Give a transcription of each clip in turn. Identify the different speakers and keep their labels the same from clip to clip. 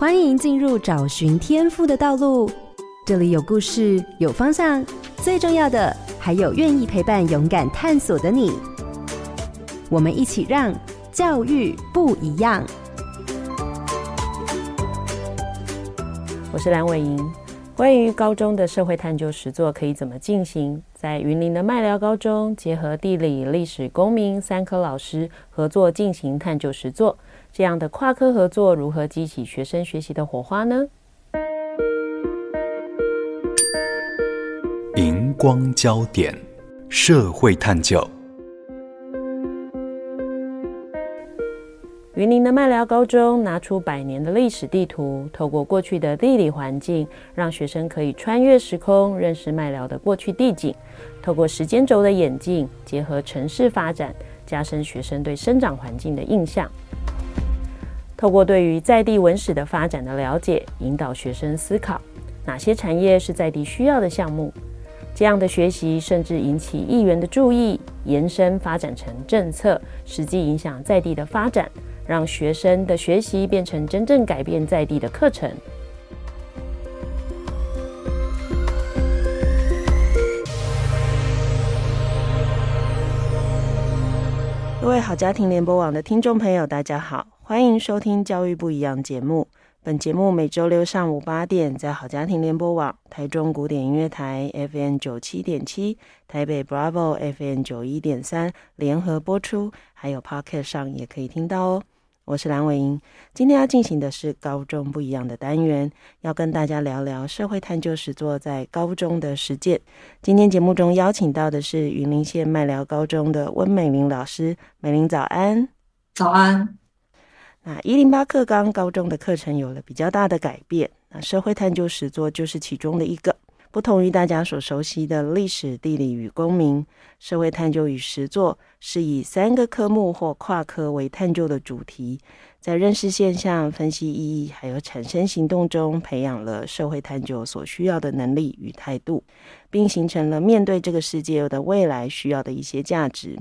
Speaker 1: 欢迎进入找寻天赋的道路。这里有故事，有方向，最重要的还有愿意陪伴、勇敢探索的你。我们一起让教育不一样。
Speaker 2: 我是蓝伟莹。关于高中的社会探究实作可以怎么进行？在云林的麦寮高中，结合地理、历史、公民三科老师合作进行探究实作，这样的跨科合作如何激起学生学习的火花呢？
Speaker 3: 荧光焦点，社会探究。
Speaker 2: 云林的麦寮高中拿出百年的历史地图，透过过去的地理环境，让学生可以穿越时空，认识麦寮的过去地景。透过时间轴的演进，结合城市发展，加深学生对生长环境的印象。透过对于在地文史的发展的了解，引导学生思考哪些产业是在地需要的项目。这样的学习甚至引起议员的注意，延伸发展成政策，实际影响在地的发展。让学生的学习变成真正改变在地的课程。各位好家庭联播网的听众朋友，大家好，欢迎收听《教育不一样》节目。本节目每周六上午八点在好家庭联播网、台中古典音乐台 FM 九七点七、台北 Bravo FM 九一点三联合播出，还有 Podcast 上也可以听到哦。我是蓝伟英，今天要进行的是高中不一样的单元，要跟大家聊聊社会探究实作在高中的实践。今天节目中邀请到的是云林县麦寮高中的温美玲老师，美玲早安。
Speaker 4: 早安。
Speaker 2: 那一零八课纲高中的课程有了比较大的改变，那社会探究实作就是其中的一个。不同于大家所熟悉的历史、地理与公民，社会探究与实作是以三个科目或跨科为探究的主题，在认识现象、分析意义，还有产生行动中，培养了社会探究所需要的能力与态度，并形成了面对这个世界的未来需要的一些价值。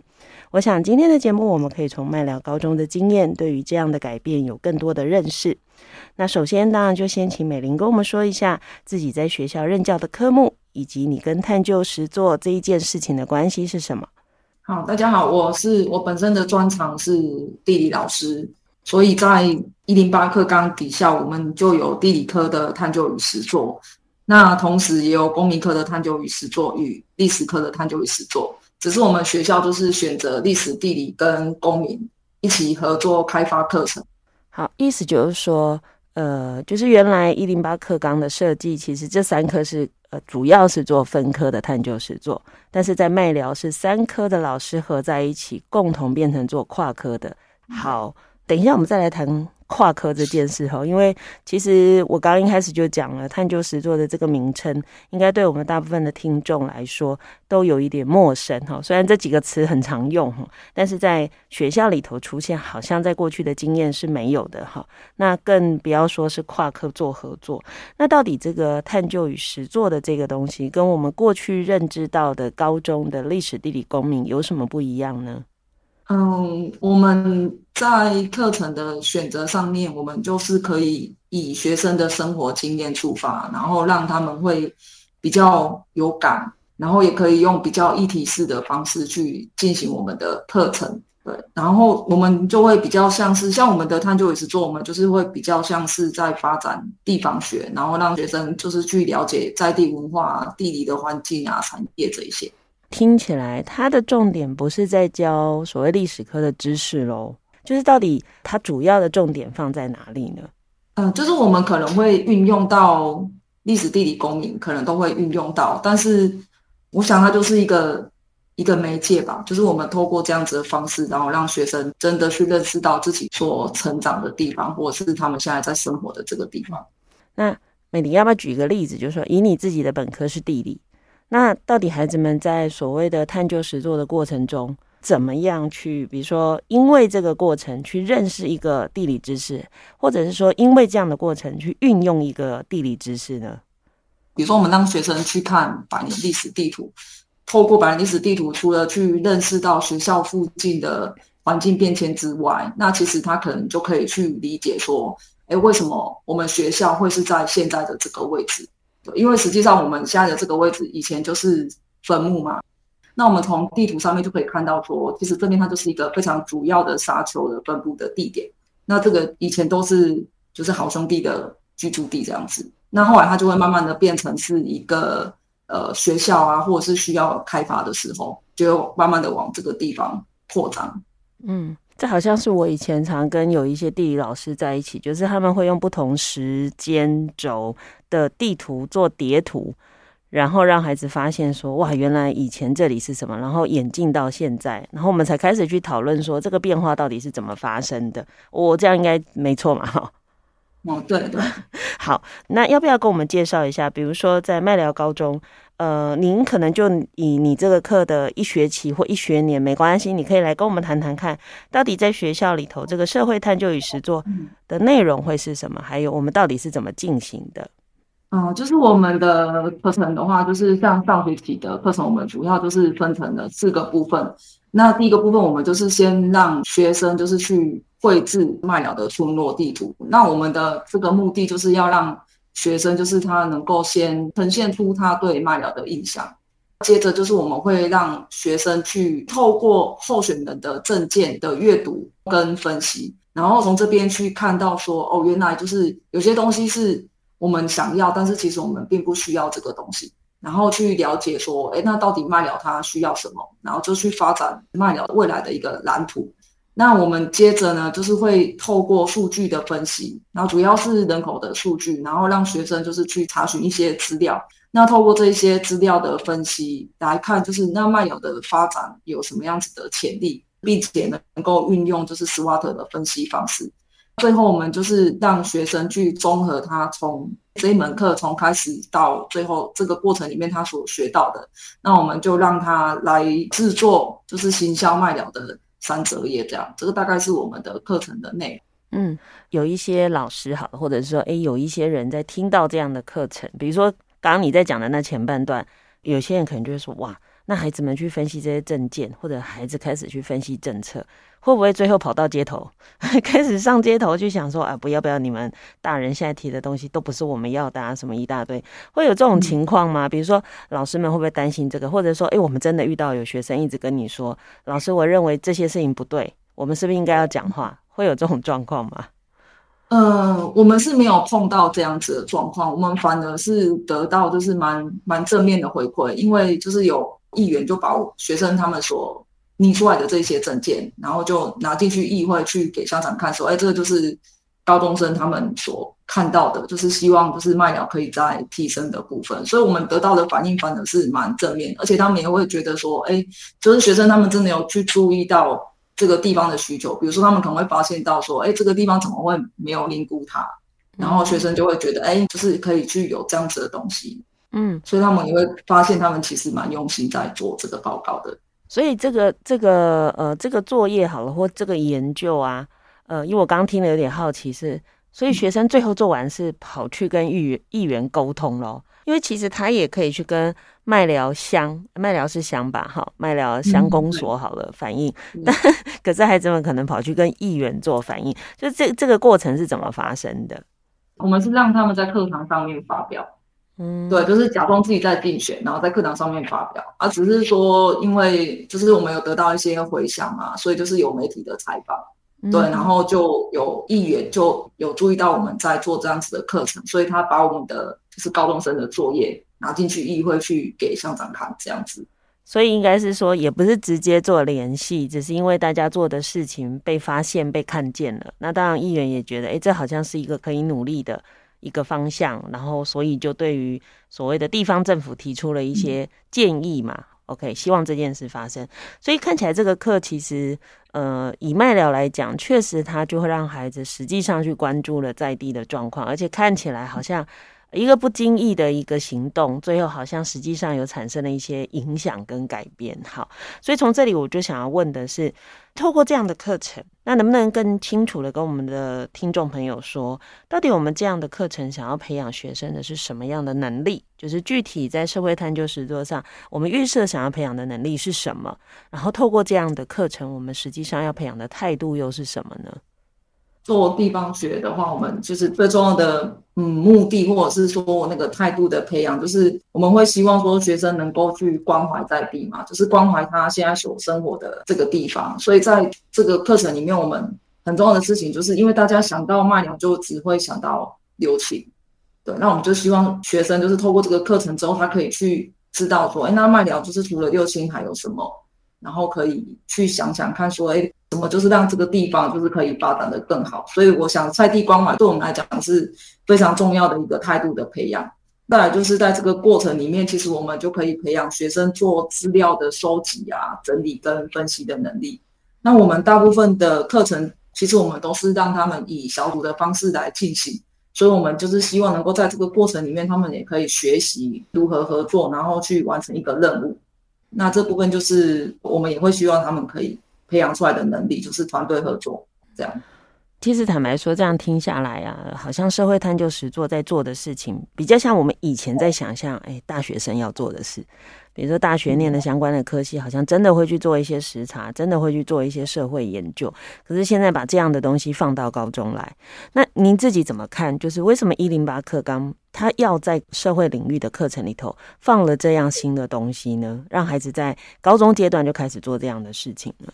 Speaker 2: 我想今天的节目，我们可以从麦寮高中的经验，对于这样的改变有更多的认识。那首先，当然就先请美玲跟我们说一下自己在学校任教的科目，以及你跟探究实作这一件事情的关系是什么？
Speaker 4: 好，大家好，我是我本身的专长是地理老师，所以在一零八课纲底下，我们就有地理科的探究与实作，那同时也有公民科的探究与实作与历史科的探究与实作，只是我们学校就是选择历史、地理跟公民一起合作开发课程。
Speaker 2: 好，意思就是说。呃，就是原来一零八课纲的设计，其实这三科是呃，主要是做分科的探究实作，但是在麦寮是三科的老师合在一起，共同变成做跨科的。好，等一下我们再来谈。跨科这件事哈，因为其实我刚一开始就讲了，探究实作的这个名称，应该对我们大部分的听众来说都有一点陌生哈。虽然这几个词很常用哈，但是在学校里头出现，好像在过去的经验是没有的哈。那更不要说是跨科做合作。那到底这个探究与实作的这个东西，跟我们过去认知到的高中的历史、地理、公民有什么不一样呢？
Speaker 4: 嗯，我们在课程的选择上面，我们就是可以以学生的生活经验出发，然后让他们会比较有感，然后也可以用比较议题式的方式去进行我们的课程。对，然后我们就会比较像是像我们的探究与实作，我们就是会比较像是在发展地方学，然后让学生就是去了解在地文化、地理的环境啊、产业这一些。
Speaker 2: 听起来，它的重点不是在教所谓历史科的知识喽，就是到底它主要的重点放在哪里呢？
Speaker 4: 嗯，就是我们可能会运用到历史、地理、公民，可能都会运用到，但是我想它就是一个一个媒介吧，就是我们透过这样子的方式，然后让学生真的去认识到自己所成长的地方，或者是他们现在在生活的这个地方。
Speaker 2: 那美玲要不要举一个例子，就是说以你自己的本科是地理。那到底孩子们在所谓的探究实作的过程中，怎么样去，比如说，因为这个过程去认识一个地理知识，或者是说，因为这样的过程去运用一个地理知识呢？
Speaker 4: 比如说，我们让学生去看百年历史地图，透过百年历史地图，除了去认识到学校附近的环境变迁之外，那其实他可能就可以去理解说，哎，为什么我们学校会是在现在的这个位置？因为实际上我们现在的这个位置以前就是坟墓嘛。那我们从地图上面就可以看到说，其实这边它就是一个非常主要的沙丘的分布的地点。那这个以前都是就是好兄弟的居住地这样子。那后来它就会慢慢的变成是一个呃学校啊，或者是需要开发的时候，就慢慢的往这个地方扩张。
Speaker 2: 嗯。这好像是我以前常跟有一些地理老师在一起，就是他们会用不同时间轴的地图做叠图，然后让孩子发现说，哇，原来以前这里是什么，然后演进到现在，然后我们才开始去讨论说这个变化到底是怎么发生的。我这样应该没错嘛？哈。
Speaker 4: 哦，对对。
Speaker 2: 好，那要不要跟我们介绍一下？比如说在麦寮高中。呃，您可能就以你这个课的一学期或一学年没关系，你可以来跟我们谈谈看，到底在学校里头这个社会探究与实作的内容会是什么？还有我们到底是怎么进行的？
Speaker 4: 嗯，就是我们的课程的话，就是像上学期的课程，我们主要就是分成了四个部分。那第一个部分，我们就是先让学生就是去绘制麦寮的村落地图。那我们的这个目的就是要让学生就是他能够先呈现出他对麦聊的印象，接着就是我们会让学生去透过候选人的证件的阅读跟分析，然后从这边去看到说，哦，原来就是有些东西是我们想要，但是其实我们并不需要这个东西，然后去了解说，诶，那到底麦聊它需要什么，然后就去发展麦聊未来的一个蓝图。那我们接着呢，就是会透过数据的分析，然后主要是人口的数据，然后让学生就是去查询一些资料。那透过这些资料的分析来看，就是那麦寮的发展有什么样子的潜力，并且能够运用就是 SWOT 的分析方式。最后，我们就是让学生去综合他从这一门课从开始到最后这个过程里面他所学到的，那我们就让他来制作就是行销麦了的。三折页这样，这个大概是我们的课程的内容。
Speaker 2: 嗯，有一些老师好，或者说，哎，有一些人在听到这样的课程，比如说刚刚你在讲的那前半段，有些人可能就会说，哇，那孩子们去分析这些证件，或者孩子开始去分析政策。会不会最后跑到街头，开始上街头去想说啊，不要不要，你们大人现在提的东西都不是我们要的啊，什么一大堆，会有这种情况吗？比如说老师们会不会担心这个，或者说，哎，我们真的遇到有学生一直跟你说，老师，我认为这些事情不对，我们是不是应该要讲话？会有这种状况吗？
Speaker 4: 呃，我们是没有碰到这样子的状况，我们反而是得到就是蛮蛮正面的回馈，因为就是有议员就把学生他们所。拟出来的这些证件，然后就拿进去议会去给校长看，说：“哎，这个就是高中生他们所看到的，就是希望就是麦寮可以再提升的部分。”所以，我们得到的反应反而是蛮正面，而且他们也会觉得说：“哎，就是学生他们真的有去注意到这个地方的需求，比如说他们可能会发现到说：‘哎，这个地方怎么会没有凝固它？’然后学生就会觉得：‘哎，就是可以去有这样子的东西。’嗯，所以他们也会发现他们其实蛮用心在做这个报告的。”
Speaker 2: 所以这个这个呃这个作业好了，或这个研究啊，呃，因为我刚刚听了有点好奇是，所以学生最后做完是跑去跟议员议员沟通咯，因为其实他也可以去跟麦寮乡，麦寮是乡吧，哈，麦寮乡公所好了、嗯、反映，但可是孩子们可能跑去跟议员做反映，就这这个过程是怎么发生的？
Speaker 4: 我们是让他们在课堂上面发表。嗯，对，就是假装自己在竞选，然后在课堂上面发表，而、啊、只是说，因为就是我们有得到一些回响嘛，所以就是有媒体的采访，嗯、对，然后就有议员就有注意到我们在做这样子的课程，所以他把我们的就是高中生的作业拿进去议会去给校长看，这样子。
Speaker 2: 所以应该是说，也不是直接做联系，只是因为大家做的事情被发现、被看见了。那当然，议员也觉得，哎，这好像是一个可以努力的。一个方向，然后所以就对于所谓的地方政府提出了一些建议嘛。嗯、OK，希望这件事发生。所以看起来这个课其实，呃，以麦聊来讲，确实它就会让孩子实际上去关注了在地的状况，而且看起来好像。一个不经意的一个行动，最后好像实际上有产生了一些影响跟改变。好，所以从这里我就想要问的是，透过这样的课程，那能不能更清楚的跟我们的听众朋友说，到底我们这样的课程想要培养学生的是什么样的能力？就是具体在社会探究实作上，我们预设想要培养的能力是什么？然后透过这样的课程，我们实际上要培养的态度又是什么呢？
Speaker 4: 做地方学的话，我们就是最重要的嗯目的，或者是说那个态度的培养，就是我们会希望说学生能够去关怀在地嘛，就是关怀他现在所生活的这个地方。所以在这个课程里面，我们很重要的事情，就是因为大家想到麦寮，就只会想到留情，对，那我们就希望学生就是透过这个课程之后，他可以去知道说，哎，那麦寮就是除了六轻还有什么，然后可以去想想看说，哎。什么就是让这个地方就是可以发展得更好，所以我想在地关怀对我们来讲是非常重要的一个态度的培养。再来就是在这个过程里面，其实我们就可以培养学生做资料的收集啊、整理跟分析的能力。那我们大部分的课程，其实我们都是让他们以小组的方式来进行，所以我们就是希望能够在这个过程里面，他们也可以学习如何合作，然后去完成一个任务。那这部分就是我们也会希望他们可以。培养出来的能力就是团队合作，这样。
Speaker 2: 其实坦白说，这样听下来啊，好像社会探究实作在做的事情，比较像我们以前在想象，哎，大学生要做的事。比如说大学念的相关的科系，好像真的会去做一些实查，真的会去做一些社会研究。可是现在把这样的东西放到高中来，那您自己怎么看？就是为什么一零八课纲它要在社会领域的课程里头放了这样新的东西呢？让孩子在高中阶段就开始做这样的事情呢？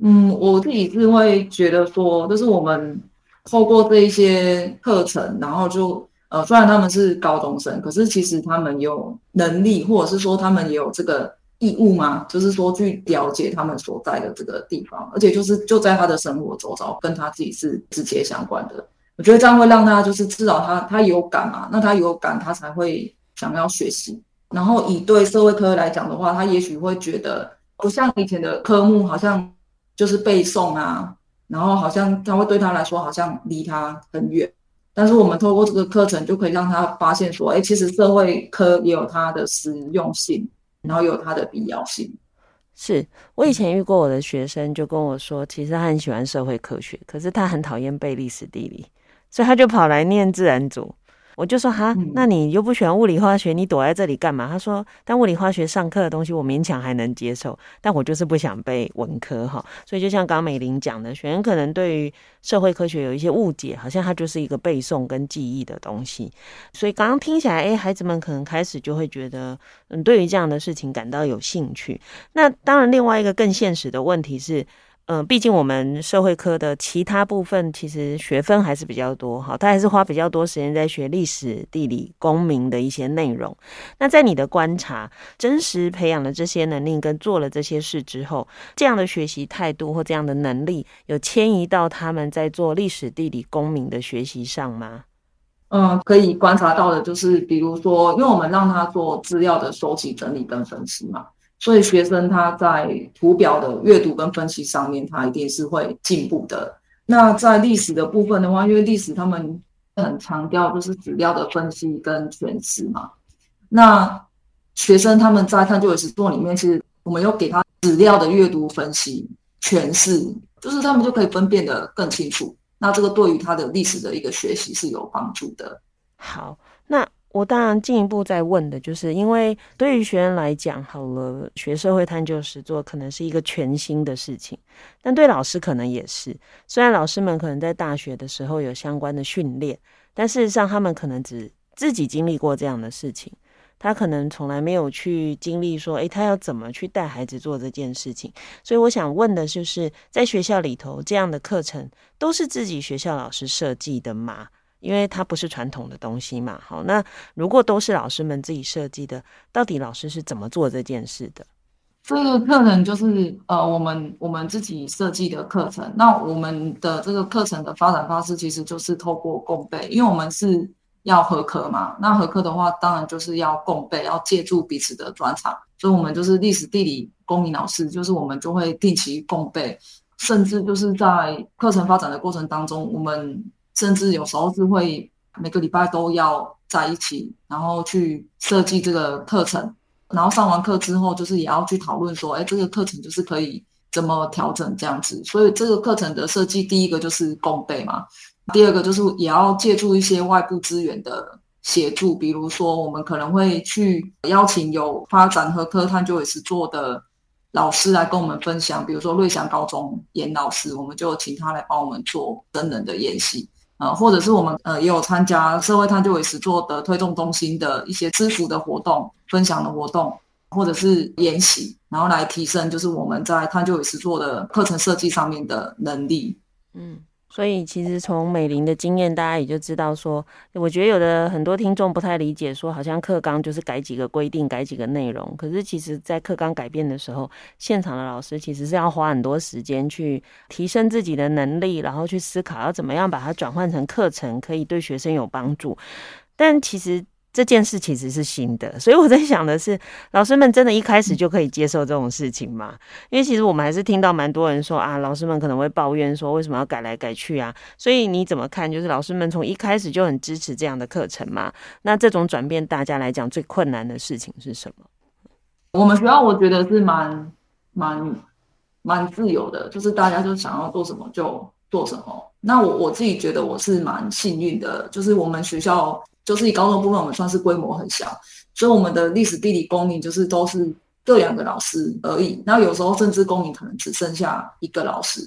Speaker 4: 嗯，我自己是会觉得说，就是我们透过这一些课程，然后就呃，虽然他们是高中生，可是其实他们有能力，或者是说他们也有这个义务嘛，就是说去了解他们所在的这个地方，而且就是就在他的生活周遭，跟他自己是直接相关的。我觉得这样会让他就是至少他他有感嘛，那他有感，他才会想要学习。然后以对社会科来讲的话，他也许会觉得不像以前的科目，好像。就是背诵啊，然后好像他会对他来说好像离他很远，但是我们透过这个课程就可以让他发现说，哎，其实社会科也有它的实用性，然后有它的必要性。
Speaker 2: 是我以前遇过我的学生就跟我说，其实他很喜欢社会科学，可是他很讨厌背历史地理，所以他就跑来念自然组。我就说哈，那你又不喜欢物理化学，你躲在这里干嘛？他说，但物理化学上课的东西我勉强还能接受，但我就是不想背文科哈。所以就像刚美玲讲的，学生可能对于社会科学有一些误解，好像它就是一个背诵跟记忆的东西。所以刚刚听起来，哎，孩子们可能开始就会觉得，嗯，对于这样的事情感到有兴趣。那当然，另外一个更现实的问题是。嗯，毕竟我们社会科的其他部分其实学分还是比较多，哈，他还是花比较多时间在学历史、地理、公民的一些内容。那在你的观察，真实培养了这些能力跟做了这些事之后，这样的学习态度或这样的能力，有迁移到他们在做历史、地理、公民的学习上吗？
Speaker 4: 嗯，可以观察到的就是，比如说，因为我们让他做资料的收集、整理跟分析嘛。所以学生他在图表的阅读跟分析上面，他一定是会进步的。那在历史的部分的话，因为历史他们很强调就是史料的分析跟诠释嘛。那学生他们在探究实作里面，其实我们又给他史料的阅读、分析、诠释，就是他们就可以分辨得更清楚。那这个对于他的历史的一个学习是有帮助的。
Speaker 2: 好，那。我当然进一步再问的就是，因为对于学生来讲，好了，学社会探究实作可能是一个全新的事情，但对老师可能也是。虽然老师们可能在大学的时候有相关的训练，但事实上他们可能只自己经历过这样的事情，他可能从来没有去经历说，诶，他要怎么去带孩子做这件事情。所以我想问的就是，在学校里头这样的课程都是自己学校老师设计的吗？因为它不是传统的东西嘛，好，那如果都是老师们自己设计的，到底老师是怎么做这件事的？
Speaker 4: 这个课程就是呃，我们我们自己设计的课程。那我们的这个课程的发展方式其实就是透过共备，因为我们是要合课嘛。那合课的话，当然就是要共备，要借助彼此的专长。所以，我们就是历史、地理、公民老师，就是我们就会定期共备，甚至就是在课程发展的过程当中，我们。甚至有时候是会每个礼拜都要在一起，然后去设计这个课程，然后上完课之后，就是也要去讨论说，哎，这个课程就是可以怎么调整这样子。所以这个课程的设计，第一个就是共备嘛，第二个就是也要借助一些外部资源的协助，比如说我们可能会去邀请有发展和科探究实作的老师来跟我们分享，比如说瑞祥高中严老师，我们就请他来帮我们做真人的演习啊，或者是我们呃也有参加社会探究与实作的推动中心的一些支付的活动、分享的活动，或者是研习，然后来提升就是我们在探究与实作的课程设计上面的能力，
Speaker 2: 嗯。所以其实从美玲的经验，大家也就知道说，我觉得有的很多听众不太理解，说好像课纲就是改几个规定，改几个内容。可是其实，在课纲改变的时候，现场的老师其实是要花很多时间去提升自己的能力，然后去思考要怎么样把它转换成课程，可以对学生有帮助。但其实。这件事其实是新的，所以我在想的是，老师们真的一开始就可以接受这种事情吗？因为其实我们还是听到蛮多人说啊，老师们可能会抱怨说，为什么要改来改去啊？所以你怎么看？就是老师们从一开始就很支持这样的课程嘛？那这种转变，大家来讲最困难的事情是什么？
Speaker 4: 我们学校我觉得是蛮蛮蛮自由的，就是大家就想要做什么就做什么。那我我自己觉得我是蛮幸运的，就是我们学校。就是以高中部分，我们算是规模很小，所以我们的历史、地理、公民就是都是各两个老师而已。那有时候政治公民可能只剩下一个老师，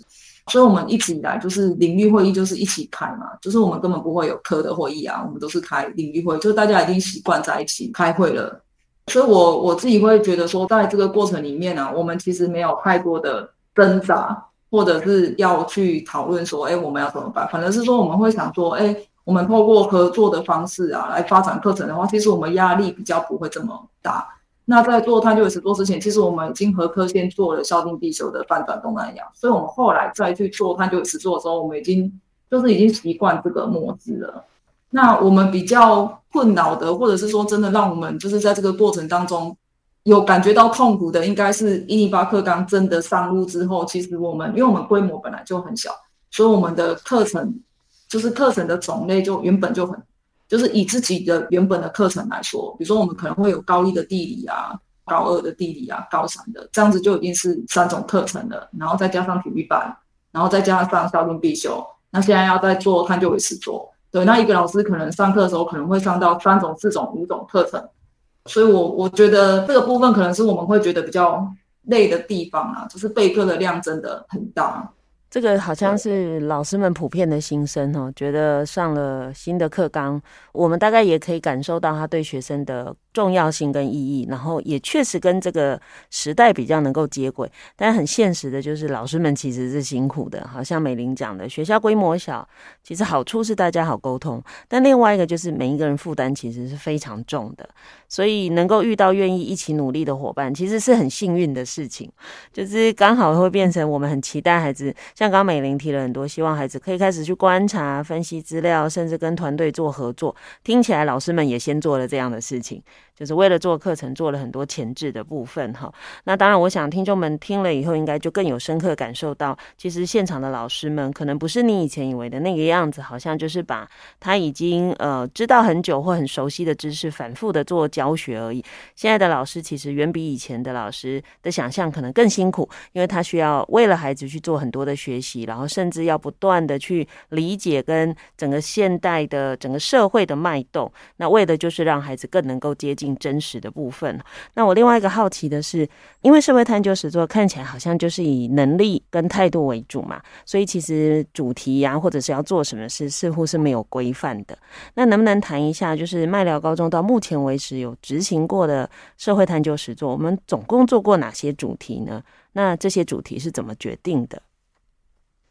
Speaker 4: 所以我们一直以来就是领域会议就是一起开嘛，就是我们根本不会有科的会议啊，我们都是开领域会，就大家已经习惯在一起开会了。所以我我自己会觉得说，在这个过程里面呢、啊，我们其实没有太多的挣扎，或者是要去讨论说，哎，我们要怎么办？反正是说我们会想说，哎。我们透过合作的方式啊，来发展课程的话，其实我们压力比较不会这么大。那在做探究与实作之前，其实我们已经和科先做了校订必修的翻转东南亚，所以我们后来再去做探究与实作的时候，我们已经就是已经习惯这个模式了。那我们比较困扰的，或者是说真的让我们就是在这个过程当中有感觉到痛苦的，应该是一零八课纲真的上路之后，其实我们因为我们规模本来就很小，所以我们的课程。就是课程的种类就原本就很，就是以自己的原本的课程来说，比如说我们可能会有高一的地理啊，高二的地理啊，高三的这样子就已经是三种课程了，然后再加上体育班，然后再加上校订必修，那现在要再做探究与实作，对，那一个老师可能上课的时候可能会上到三种、四种、五种课程，所以我我觉得这个部分可能是我们会觉得比较累的地方啊，就是备课的量真的很大。
Speaker 2: 这个好像是老师们普遍的心声哦，觉得上了新的课纲，我们大概也可以感受到他对学生的重要性跟意义，然后也确实跟这个时代比较能够接轨，但很现实的就是老师们其实是辛苦的。好像美玲讲的，学校规模小，其实好处是大家好沟通，但另外一个就是每一个人负担其实是非常重的，所以能够遇到愿意一起努力的伙伴，其实是很幸运的事情。就是刚好会变成我们很期待孩子，像刚美玲提了很多，希望孩子可以开始去观察、分析资料，甚至跟团队做合作。听起来老师们也先做了这样的事情。就是为了做课程，做了很多前置的部分哈。那当然，我想听众们听了以后，应该就更有深刻感受到，其实现场的老师们可能不是你以前以为的那个样子，好像就是把他已经呃知道很久或很熟悉的知识，反复的做教学而已。现在的老师其实远比以前的老师的想象可能更辛苦，因为他需要为了孩子去做很多的学习，然后甚至要不断的去理解跟整个现代的整个社会的脉动。那为的就是让孩子更能够接近。真实的部分。那我另外一个好奇的是，因为社会探究实作看起来好像就是以能力跟态度为主嘛，所以其实主题呀、或者是要做什么事，似乎是没有规范的。那能不能谈一下，就是麦寮高中到目前为止有执行过的社会探究实作，我们总共做过哪些主题呢？那这些主题是怎么决定的？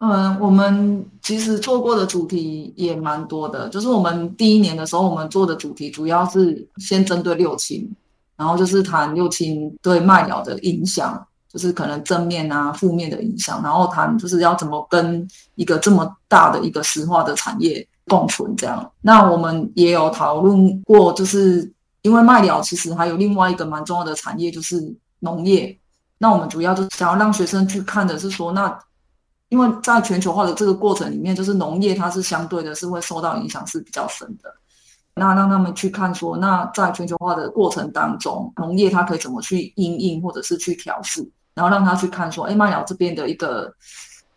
Speaker 4: 嗯，我们其实做过的主题也蛮多的。就是我们第一年的时候，我们做的主题主要是先针对六亲，然后就是谈六亲对麦鸟的影响，就是可能正面啊、负面的影响，然后谈就是要怎么跟一个这么大的一个石化的产业共存这样。那我们也有讨论过，就是因为麦鸟其实还有另外一个蛮重要的产业，就是农业。那我们主要就是想要让学生去看的是说，那因为在全球化的这个过程里面，就是农业它是相对的是会受到影响是比较深的。那让他们去看说，那在全球化的过程当中，农业它可以怎么去应应或者是去调试，然后让他去看说，哎，麦寮这边的一个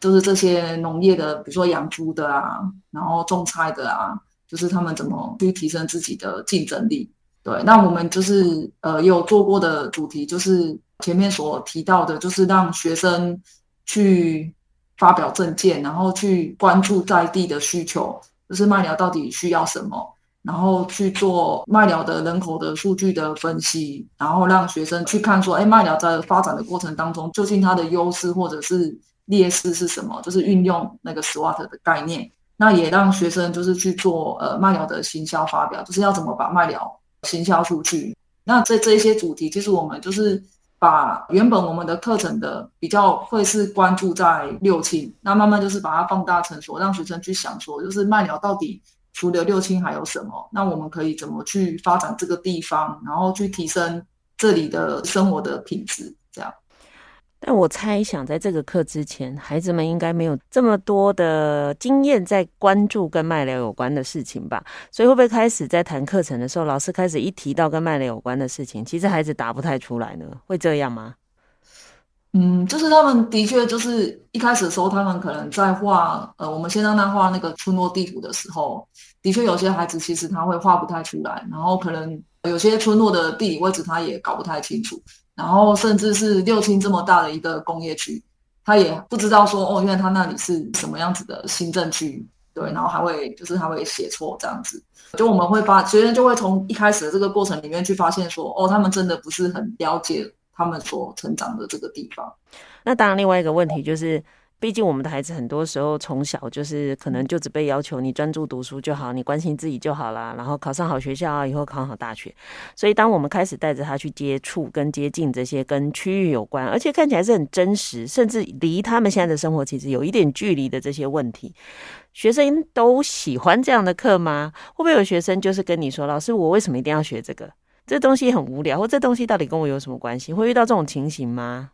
Speaker 4: 就是这些农业的，比如说养猪的啊，然后种菜的啊，就是他们怎么去提升自己的竞争力。对，那我们就是呃有做过的主题就是。前面所提到的，就是让学生去发表政见，然后去关注在地的需求，就是麦寮到底需要什么，然后去做麦寮的人口的数据的分析，然后让学生去看说，哎，麦寮在发展的过程当中，究竟它的优势或者是劣势是什么？就是运用那个 SWOT 的概念，那也让学生就是去做呃麦寮的行销发表，就是要怎么把麦寮行销出去。那这这一些主题，其实我们就是把原本我们的课程的比较会是关注在六亲，那慢慢就是把它放大成说，让学生去想说，就是麦寮到底除了六亲还有什么？那我们可以怎么去发展这个地方，然后去提升这里的生活的品质，这样。
Speaker 2: 但我猜想，在这个课之前，孩子们应该没有这么多的经验在关注跟麦寮有关的事情吧？所以会不会开始在谈课程的时候，老师开始一提到跟麦寮有关的事情，其实孩子答不太出来呢？会这样吗？
Speaker 4: 嗯，就是他们的确就是一开始的时候，他们可能在画呃，我们先让他画那个村落地图的时候，的确有些孩子其实他会画不太出来，然后可能有些村落的地理位置他也搞不太清楚。然后甚至是六轻这么大的一个工业区，他也不知道说哦，原来他那里是什么样子的新政区，对，然后还会就是他会写错这样子，就我们会发学生就会从一开始的这个过程里面去发现说，哦，他们真的不是很了解他们所成长的这个地方。
Speaker 2: 那当然，另外一个问题就是。毕竟我们的孩子很多时候从小就是可能就只被要求你专注读书就好，你关心自己就好啦，然后考上好学校啊，以后考好大学。所以当我们开始带着他去接触跟接近这些跟区域有关，而且看起来是很真实，甚至离他们现在的生活其实有一点距离的这些问题，学生都喜欢这样的课吗？会不会有学生就是跟你说，老师，我为什么一定要学这个？这东西很无聊，或这东西到底跟我有什么关系？会遇到这种情形吗？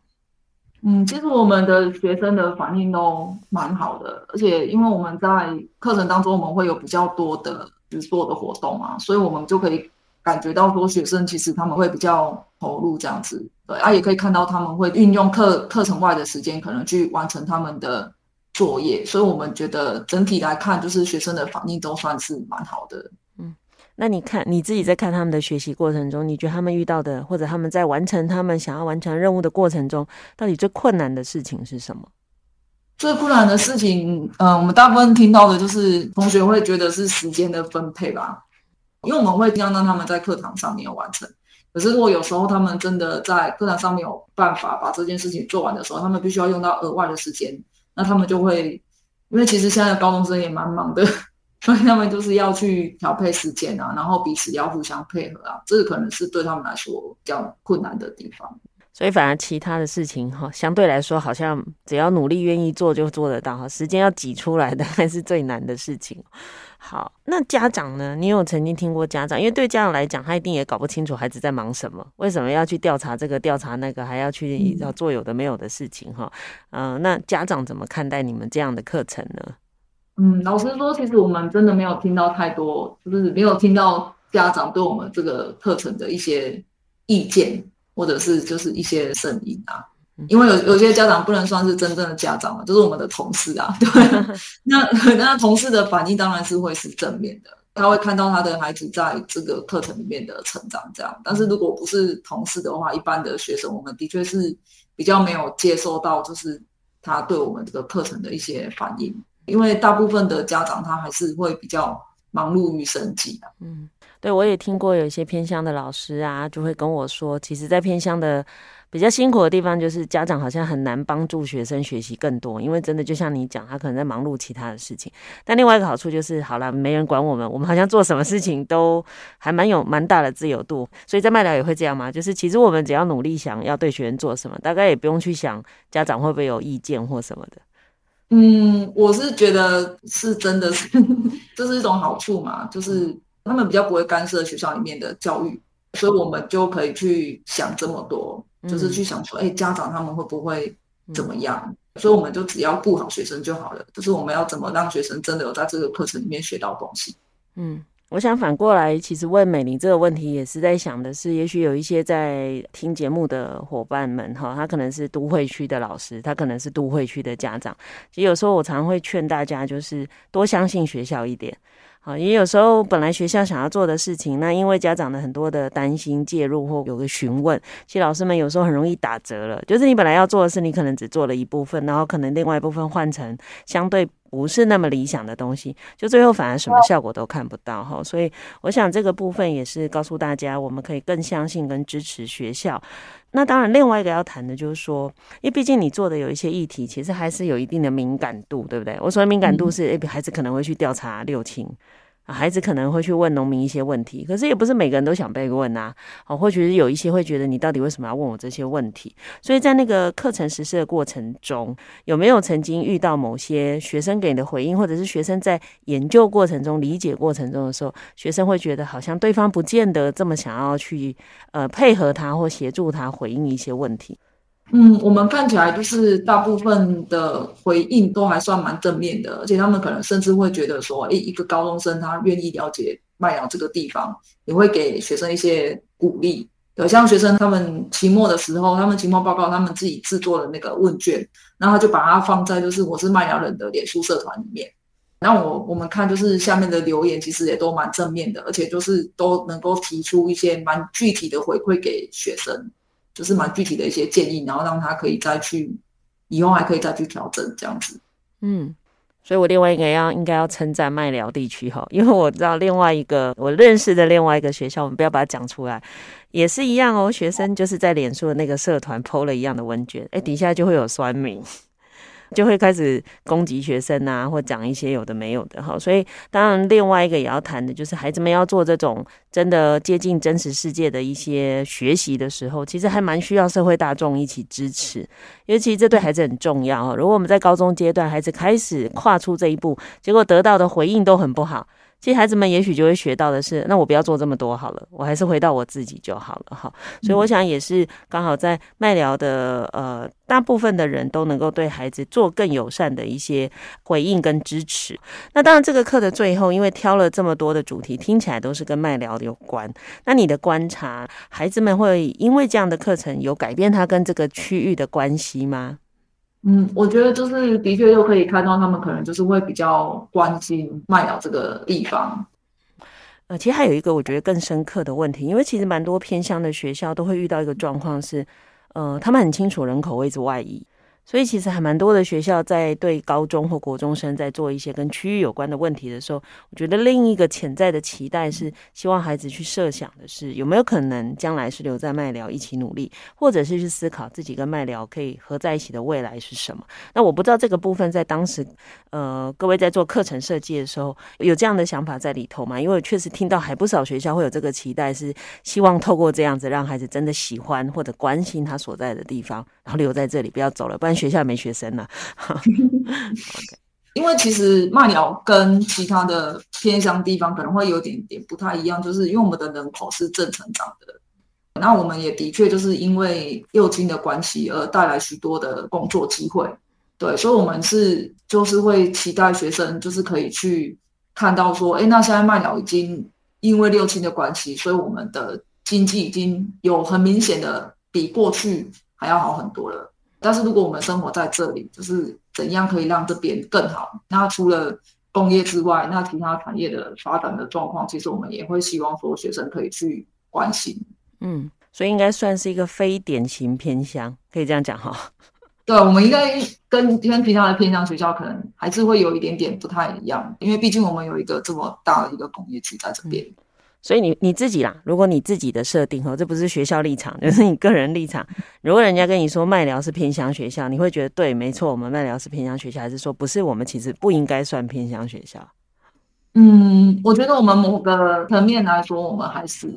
Speaker 4: 嗯，其实我们的学生的反应都蛮好的，而且因为我们在课程当中，我们会有比较多的实作的活动嘛，所以我们就可以感觉到说，学生其实他们会比较投入这样子，对啊，也可以看到他们会运用课课程外的时间，可能去完成他们的作业，所以我们觉得整体来看，就是学生的反应都算是蛮好的。
Speaker 2: 那你看你自己在看他们的学习过程中，你觉得他们遇到的，或者他们在完成他们想要完成任务的过程中，到底最困难的事情是什么？
Speaker 4: 最困难的事情，嗯、我们大部分听到的就是同学会觉得是时间的分配吧，因为我们会尽量让他们在课堂上面完成，可是如果有时候他们真的在课堂上没有办法把这件事情做完的时候，他们必须要用到额外的时间，那他们就会，因为其实现在高中生也蛮忙的。所以他们就是要去调配时间啊，然后彼此要互相配合啊，这个可能是对他们来说比较困难的地方。
Speaker 2: 所以反而其他的事情哈，相对来说好像只要努力愿意做就做得到哈，时间要挤出来的 还是最难的事情。好，那家长呢？你有曾经听过家长？因为对家长来讲，他一定也搞不清楚孩子在忙什么，为什么要去调查这个调查那个，还要去要做有的没有的事情哈。嗯、呃，那家长怎么看待你们这样的课程呢？
Speaker 4: 嗯，老实说，其实我们真的没有听到太多，就是没有听到家长对我们这个课程的一些意见，或者是就是一些声音啊。因为有有些家长不能算是真正的家长嘛，就是我们的同事啊。对，那 那同事的反应当然是会是正面的，他会看到他的孩子在这个课程里面的成长这样。但是如果不是同事的话，一般的学生，我们的确是比较没有接收到，就是他对我们这个课程的一些反应。因为大部分的家长他还是会比较忙碌于生计的。
Speaker 2: 嗯，对，我也听过有一些偏乡的老师啊，就会跟我说，其实，在偏乡的比较辛苦的地方，就是家长好像很难帮助学生学习更多，因为真的就像你讲，他可能在忙碌其他的事情。但另外一个好处就是，好了，没人管我们，我们好像做什么事情都还蛮有蛮大的自由度。所以在麦寮也会这样吗？就是其实我们只要努力想要对学生做什么，大概也不用去想家长会不会有意见或什么的。
Speaker 4: 嗯，我是觉得是真的是，这是一种好处嘛，就是他们比较不会干涉学校里面的教育，所以我们就可以去想这么多，就是去想说，哎，家长他们会不会怎么样？所以我们就只要顾好学生就好了，就是我们要怎么让学生真的有在这个课程里面学到东西。
Speaker 2: 嗯，我想反过来，其实问美玲这个问题，也是在想的是，也许有一些在听节目的伙伴们，哈，他可能是都会区的老师，他可能是都会区的家长。其实有时候我常会劝大家，就是多相信学校一点。好，也有时候本来学校想要做的事情，那因为家长的很多的担心介入或有个询问，其实老师们有时候很容易打折了。就是你本来要做的事，你可能只做了一部分，然后可能另外一部分换成相对。不是那么理想的东西，就最后反而什么效果都看不到哈。所以我想这个部分也是告诉大家，我们可以更相信跟支持学校。那当然，另外一个要谈的就是说，因为毕竟你做的有一些议题，其实还是有一定的敏感度，对不对？我说的敏感度是，诶，孩子可能会去调查六亲。孩子可能会去问农民一些问题，可是也不是每个人都想被问啊。哦，或许是有一些会觉得你到底为什么要问我这些问题？所以在那个课程实施的过程中，有没有曾经遇到某些学生给你的回应，或者是学生在研究过程中、理解过程中的时候，学生会觉得好像对方不见得这么想要去呃配合他或协助他回应一些问题？
Speaker 4: 嗯，我们看起来就是大部分的回应都还算蛮正面的，而且他们可能甚至会觉得说，诶，一个高中生他愿意了解麦寮这个地方，也会给学生一些鼓励。对，像学生他们期末的时候，他们期末报告他们自己制作的那个问卷，然后他就把它放在就是我是麦寮人的脸书社团里面。然后我我们看就是下面的留言其实也都蛮正面的，而且就是都能够提出一些蛮具体的回馈给学生。就是蛮具体的一些建议，然后让他可以再去，以后还可以再去调整这样子。
Speaker 2: 嗯，所以我另外一个要应该要称赞麦寮地区哈，因为我知道另外一个我认识的另外一个学校，我们不要把它讲出来，也是一样哦。学生就是在脸书的那个社团 PO 了一样的问卷，哎，底下就会有酸民。就会开始攻击学生啊，或讲一些有的没有的哈，所以当然另外一个也要谈的就是孩子们要做这种真的接近真实世界的一些学习的时候，其实还蛮需要社会大众一起支持，尤其这对孩子很重要哈。如果我们在高中阶段孩子开始跨出这一步，结果得到的回应都很不好。其实孩子们也许就会学到的是，那我不要做这么多好了，我还是回到我自己就好了哈。所以我想也是刚好在麦聊的呃大部分的人都能够对孩子做更友善的一些回应跟支持。那当然这个课的最后，因为挑了这么多的主题，听起来都是跟麦聊有关。那你的观察，孩子们会因为这样的课程有改变他跟这个区域的关系吗？
Speaker 4: 嗯，我觉得就是的确又可以看到他们可能就是会比较关心麦寮这个地方。
Speaker 2: 呃，其实还有一个我觉得更深刻的问题，因为其实蛮多偏乡的学校都会遇到一个状况是，呃，他们很清楚人口位置外移。所以其实还蛮多的学校在对高中或国中生在做一些跟区域有关的问题的时候，我觉得另一个潜在的期待是希望孩子去设想的是有没有可能将来是留在麦寮一起努力，或者是去思考自己跟麦寮可以合在一起的未来是什么。那我不知道这个部分在当时，呃，各位在做课程设计的时候有这样的想法在里头吗？因为确实听到还不少学校会有这个期待，是希望透过这样子让孩子真的喜欢或者关心他所在的地方，然后留在这里不要走了，不然。学校没学生了，
Speaker 4: 因为其实麦寮跟其他的偏乡地方可能会有点点不太一样，就是因为我们的人口是正成长的，那我们也的确就是因为幼亲的关系而带来许多的工作机会，对，所以我们是就是会期待学生就是可以去看到说，哎，那现在麦寮已经因为六亲的关系，所以我们的经济已经有很明显的比过去还要好很多了。但是如果我们生活在这里，就是怎样可以让这边更好？那除了工业之外，那其他产业的发展的状况，其实我们也会希望说学生可以去关心。
Speaker 2: 嗯，所以应该算是一个非典型偏乡，可以这样讲哈。
Speaker 4: 对，我们应该跟跟其他的偏乡学校可能还是会有一点点不太一样，因为毕竟我们有一个这么大的一个工业区在这边。嗯
Speaker 2: 所以你你自己啦，如果你自己的设定哦，这不是学校立场，就是你个人立场。如果人家跟你说麦寮是偏乡学校，你会觉得对，没错，我们麦寮是偏乡学校，还是说不是？我们其实不应该算偏乡学校？
Speaker 4: 嗯，我觉得我们某个层面来说，我们还是，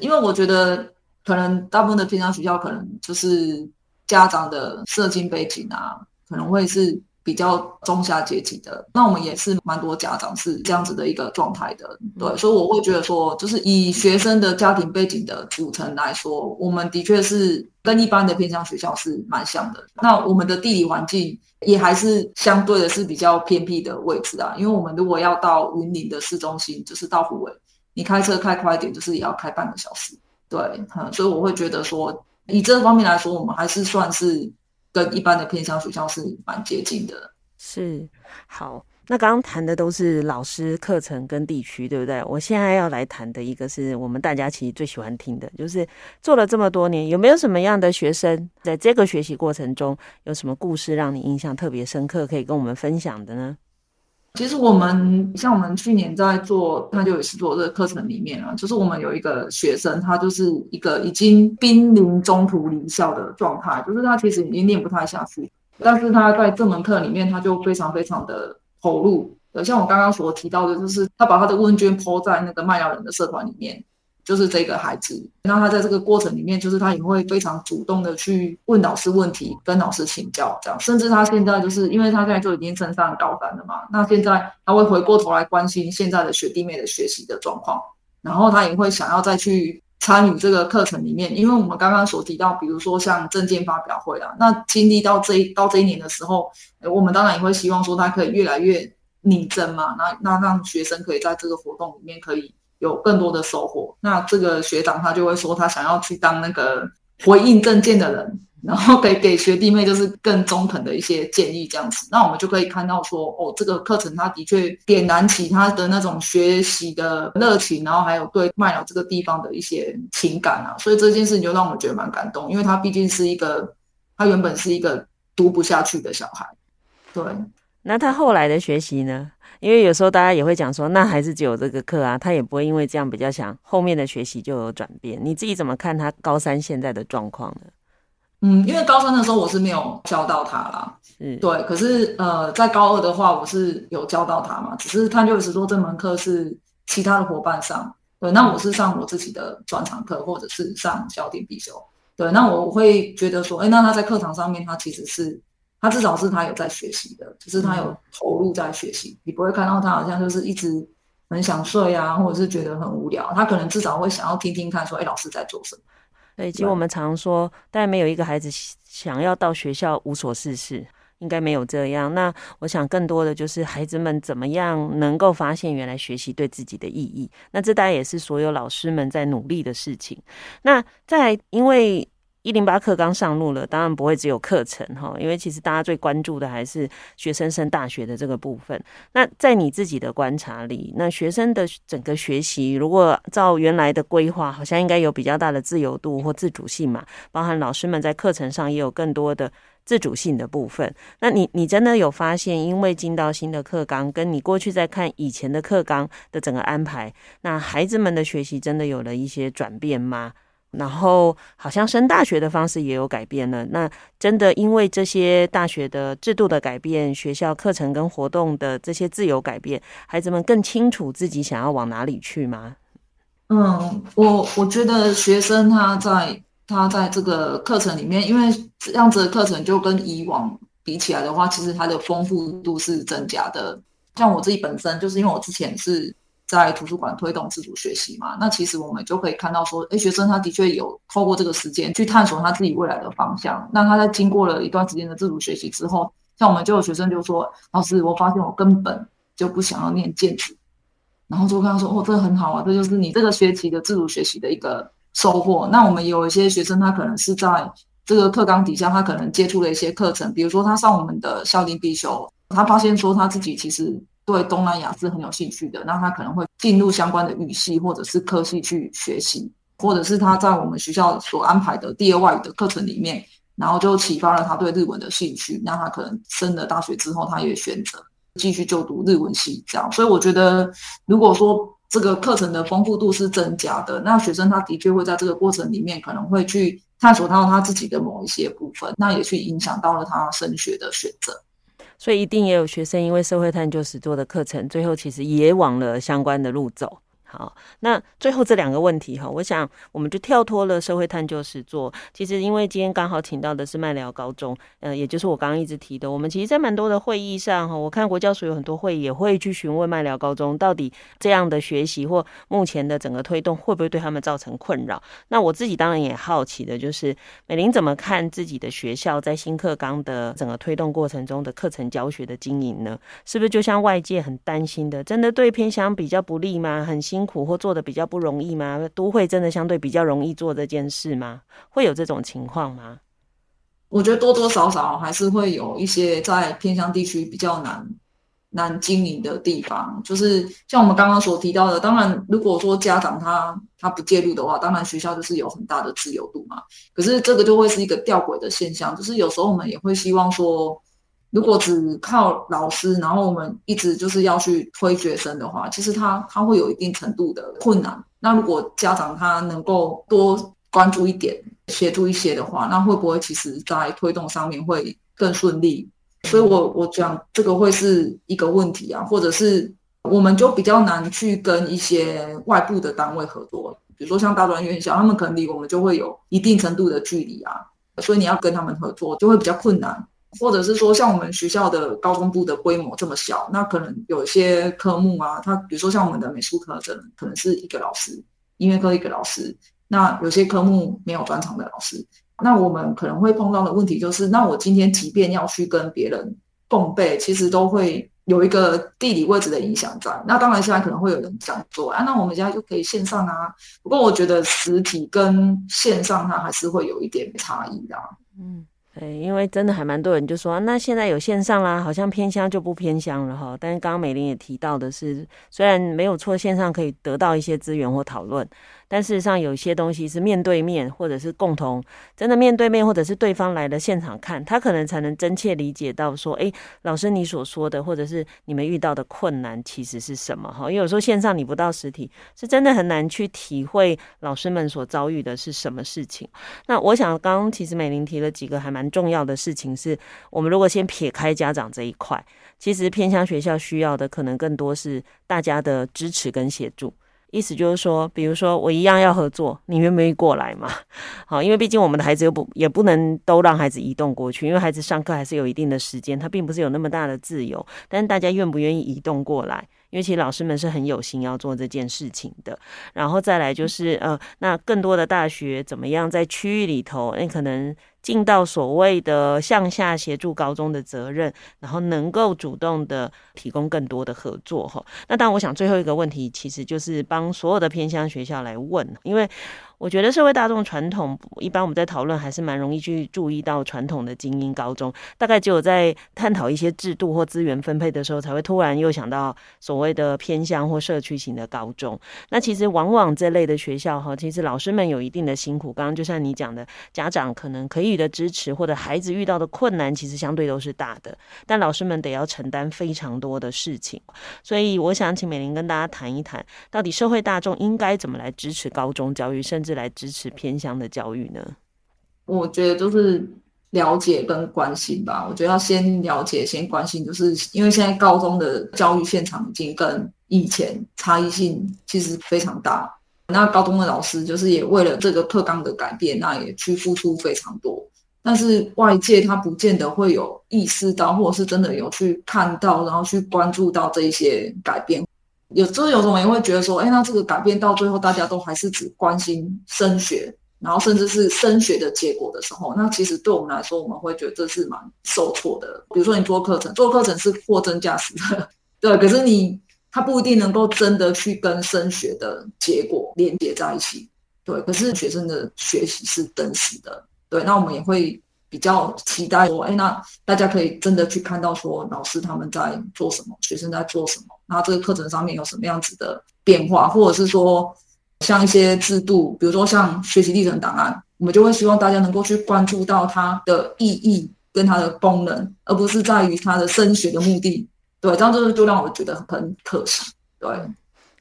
Speaker 4: 因为我觉得可能大部分的偏乡学校，可能就是家长的社经背景啊，可能会是。比较中下阶级的。那我们也是蛮多家长是这样子的一个状态的，对，所以我会觉得说，就是以学生的家庭背景的组成来说，我们的确是跟一般的偏向学校是蛮像的。那我们的地理环境也还是相对的是比较偏僻的位置啊，因为我们如果要到云林的市中心，就是到虎尾，你开车开快一点，就是也要开半个小时。对，嗯，所以我会觉得说，以这方面来说，我们还是算是跟一般的偏乡学校是蛮接近的。
Speaker 2: 是，好，那刚刚谈的都是老师、课程跟地区，对不对？我现在要来谈的一个是我们大家其实最喜欢听的，就是做了这么多年，有没有什么样的学生在这个学习过程中有什么故事让你印象特别深刻，可以跟我们分享的呢？
Speaker 4: 其实我们像我们去年在做探究与实作这个课程里面啊，就是我们有一个学生，他就是一个已经濒临中途离校的状态，就是他其实已经念不太下去，但是他在这门课里面，他就非常非常的投入。呃像我刚刚所提到的，就是他把他的问卷抛在那个卖药人的社团里面。就是这个孩子，那他在这个过程里面，就是他也会非常主动的去问老师问题，跟老师请教，这样。甚至他现在就是因为他现在就已经升上高三了嘛，那现在他会回过头来关心现在的学弟妹的学习的状况，然后他也会想要再去参与这个课程里面，因为我们刚刚所提到，比如说像证件发表会啊，那经历到这一到这一年的时候，我们当然也会希望说他可以越来越拟真嘛，那那让学生可以在这个活动里面可以。有更多的收获，那这个学长他就会说，他想要去当那个回应政见的人，然后给给学弟妹就是更中肯的一些建议这样子。那我们就可以看到说，哦，这个课程他的确点燃起他的那种学习的热情，然后还有对麦寮这个地方的一些情感啊。所以这件事情就让我们觉得蛮感动，因为他毕竟是一个，他原本是一个读不下去的小孩。对，
Speaker 2: 那他后来的学习呢？因为有时候大家也会讲说，那还是只有这个课啊，他也不会因为这样比较想后面的学习就有转变。你自己怎么看他高三现在的状况呢？
Speaker 4: 嗯，因为高三的时候我是没有教到他啦，嗯，对。可是呃，在高二的话，我是有教到他嘛，只是探究与实作这门课是其他的伙伴上，对，那我是上我自己的专场课，或者是上小点必修，对，那我会觉得说，哎，那他在课堂上面，他其实是。他至少是他有在学习的，就是他有投入在学习，你不会看到他好像就是一直很想睡啊，或者是觉得很无聊。他可能至少会想要听听看，说，哎，老师在做什么？
Speaker 2: 对，其实我们常说，但没有一个孩子想要到学校无所事事，应该没有这样。那我想更多的就是孩子们怎么样能够发现原来学习对自己的意义。那这当然也是所有老师们在努力的事情。那在因为。一零八课纲上路了，当然不会只有课程哈，因为其实大家最关注的还是学生升大学的这个部分。那在你自己的观察里，那学生的整个学习，如果照原来的规划，好像应该有比较大的自由度或自主性嘛，包含老师们在课程上也有更多的自主性的部分。那你你真的有发现，因为进到新的课纲，跟你过去在看以前的课纲的整个安排，那孩子们的学习真的有了一些转变吗？然后好像升大学的方式也有改变了。那真的因为这些大学的制度的改变，学校课程跟活动的这些自由改变，孩子们更清楚自己想要往哪里去吗？
Speaker 4: 嗯，我我觉得学生他在他在这个课程里面，因为这样子的课程就跟以往比起来的话，其实它的丰富度是增加的。像我自己本身就是因为我之前是。在图书馆推动自主学习嘛，那其实我们就可以看到说，诶，学生他的确有透过这个时间去探索他自己未来的方向。那他在经过了一段时间的自主学习之后，像我们就有学生就说，老师，我发现我根本就不想要念建筑，然后就跟他说，哦，这很好啊，这就是你这个学期的自主学习的一个收获。那我们有一些学生，他可能是在这个课纲底下，他可能接触了一些课程，比如说他上我们的校订必修，他发现说他自己其实。对东南亚是很有兴趣的，那他可能会进入相关的语系或者是科系去学习，或者是他在我们学校所安排的第二外语的课程里面，然后就启发了他对日文的兴趣，那他可能升了大学之后，他也选择继续就读日文系这样。所以我觉得，如果说这个课程的丰富度是增加的，那学生他的确会在这个过程里面可能会去探索到他自己的某一些部分，那也去影响到了他升学的选择。
Speaker 2: 所以一定也有学生因为社会探究史做的课程，最后其实也往了相关的路走。好，那最后这两个问题哈，我想我们就跳脱了社会探究实作。其实因为今天刚好请到的是麦寮高中，呃，也就是我刚刚一直提的，我们其实在蛮多的会议上哈，我看国教署有很多会议也会去询问麦寮高中，到底这样的学习或目前的整个推动会不会对他们造成困扰？那我自己当然也好奇的就是，美玲怎么看自己的学校在新课纲的整个推动过程中的课程教学的经营呢？是不是就像外界很担心的，真的对偏乡比较不利吗？很新辛苦或做的比较不容易吗？都会真的相对比较容易做这件事吗？会有这种情况吗？
Speaker 4: 我觉得多多少少还是会有一些在偏乡地区比较难难经营的地方。就是像我们刚刚所提到的，当然如果说家长他他不介入的话，当然学校就是有很大的自由度嘛。可是这个就会是一个吊诡的现象，就是有时候我们也会希望说。如果只靠老师，然后我们一直就是要去推学生的话，其实他他会有一定程度的困难。那如果家长他能够多关注一点，协助一些的话，那会不会其实在推动上面会更顺利？所以我我讲这个会是一个问题啊，或者是我们就比较难去跟一些外部的单位合作，比如说像大专院校，他们可能离我们就会有一定程度的距离啊，所以你要跟他们合作就会比较困难。或者是说，像我们学校的高中部的规模这么小，那可能有一些科目啊，它比如说像我们的美术课程，可能是一个老师，音乐课一个老师，那有些科目没有专长的老师，那我们可能会碰到的问题就是，那我今天即便要去跟别人共备，其实都会有一个地理位置的影响在。那当然现在可能会有人这样做啊，那我们家就可以线上啊。不过我觉得实体跟线上它还是会有一点差异的。嗯。
Speaker 2: 因为真的还蛮多人就说，那现在有线上啦，好像偏乡就不偏乡了哈。但是刚刚美玲也提到的是，虽然没有错，线上可以得到一些资源或讨论。但事实上，有些东西是面对面，或者是共同真的面对面，或者是对方来了现场看，他可能才能真切理解到说，哎，老师你所说的，或者是你们遇到的困难其实是什么？哈，因为有时候线上你不到实体，是真的很难去体会老师们所遭遇的是什么事情。那我想，刚刚其实美玲提了几个还蛮重要的事情，是我们如果先撇开家长这一块，其实偏乡学校需要的可能更多是大家的支持跟协助。意思就是说，比如说我一样要合作，你愿不愿意过来嘛？好，因为毕竟我们的孩子又不也不能都让孩子移动过去，因为孩子上课还是有一定的时间，他并不是有那么大的自由。但是大家愿不愿意移动过来？因为其实老师们是很有心要做这件事情的。然后再来就是呃，那更多的大学怎么样在区域里头？那可能。尽到所谓的向下协助高中的责任，然后能够主动的提供更多的合作哈。那当然，我想最后一个问题其实就是帮所有的偏乡学校来问，因为。我觉得社会大众传统一般我们在讨论还是蛮容易去注意到传统的精英高中，大概只有在探讨一些制度或资源分配的时候，才会突然又想到所谓的偏乡或社区型的高中。那其实往往这类的学校哈，其实老师们有一定的辛苦。刚刚就像你讲的，家长可能可以的支持或者孩子遇到的困难，其实相对都是大的，但老师们得要承担非常多的事情。所以我想请美玲跟大家谈一谈，到底社会大众应该怎么来支持高中教育，甚至是来支持偏乡的教育呢？
Speaker 4: 我觉得就是了解跟关心吧。我觉得要先了解，先关心，就是因为现在高中的教育现场已经跟以前差异性其实非常大。那高中的老师就是也为了这个课纲的改变，那也去付出非常多。但是外界他不见得会有意识到，或者是真的有去看到，然后去关注到这一些改变。有时候有种人会觉得说，哎，那这个改变到最后，大家都还是只关心升学，然后甚至是升学的结果的时候，那其实对我们来说，我们会觉得这是蛮受挫的。比如说你做课程，做课程是货真价实的，对，可是你他不一定能够真的去跟升学的结果连接在一起，对。可是学生的学习是真实的，对。那我们也会。比较期待说，哎，那大家可以真的去看到说，老师他们在做什么，学生在做什么，那这个课程上面有什么样子的变化，或者是说，像一些制度，比如说像学习历程档案，我们就会希望大家能够去关注到它的意义跟它的功能，而不是在于它的升学的目的。对，这样就是就让我觉得很可惜。对。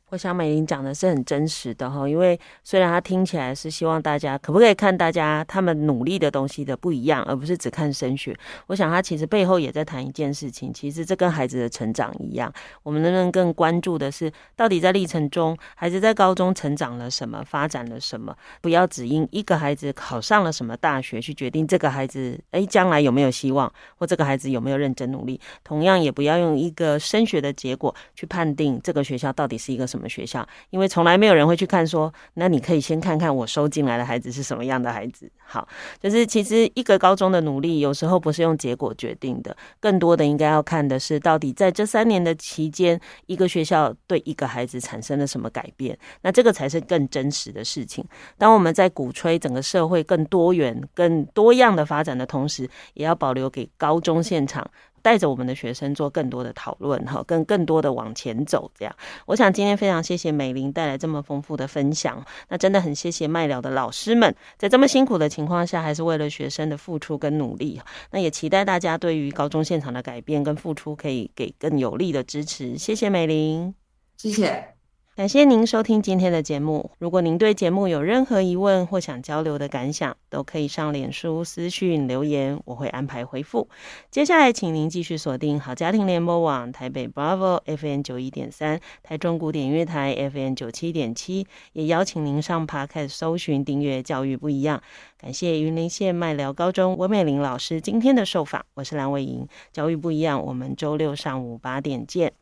Speaker 2: 我想美玲讲的是很真实的哈，因为虽然他听起来是希望大家可不可以看大家他们努力的东西的不一样，而不是只看升学。我想他其实背后也在谈一件事情，其实这跟孩子的成长一样，我们能不能更关注的是，到底在历程中，孩子在高中成长了什么，发展了什么？不要只因一个孩子考上了什么大学去决定这个孩子诶将来有没有希望，或这个孩子有没有认真努力。同样也不要用一个升学的结果去判定这个学校到底是一个什。什么学校？因为从来没有人会去看说，那你可以先看看我收进来的孩子是什么样的孩子。好，就是其实一个高中的努力，有时候不是用结果决定的，更多的应该要看的是，到底在这三年的期间，一个学校对一个孩子产生了什么改变。那这个才是更真实的事情。当我们在鼓吹整个社会更多元、更多样的发展的同时，也要保留给高中现场。带着我们的学生做更多的讨论，哈，更更多的往前走，这样。我想今天非常谢谢美玲带来这么丰富的分享，那真的很谢谢麦聊的老师们，在这么辛苦的情况下，还是为了学生的付出跟努力。那也期待大家对于高中现场的改变跟付出，可以给更有力的支持。谢谢美玲，
Speaker 4: 谢谢。
Speaker 2: 感谢您收听今天的节目。如果您对节目有任何疑问或想交流的感想，都可以上脸书私讯留言，我会安排回复。接下来，请您继续锁定好家庭联播网台北 Bravo FM 九一点三、台中古典音乐台 FM 九七点七，也邀请您上 Podcast 搜寻订阅教育不一样。感谢云林县麦寮高中温美玲老师今天的受访，我是蓝伟莹，教育不一样，我们周六上午八点见。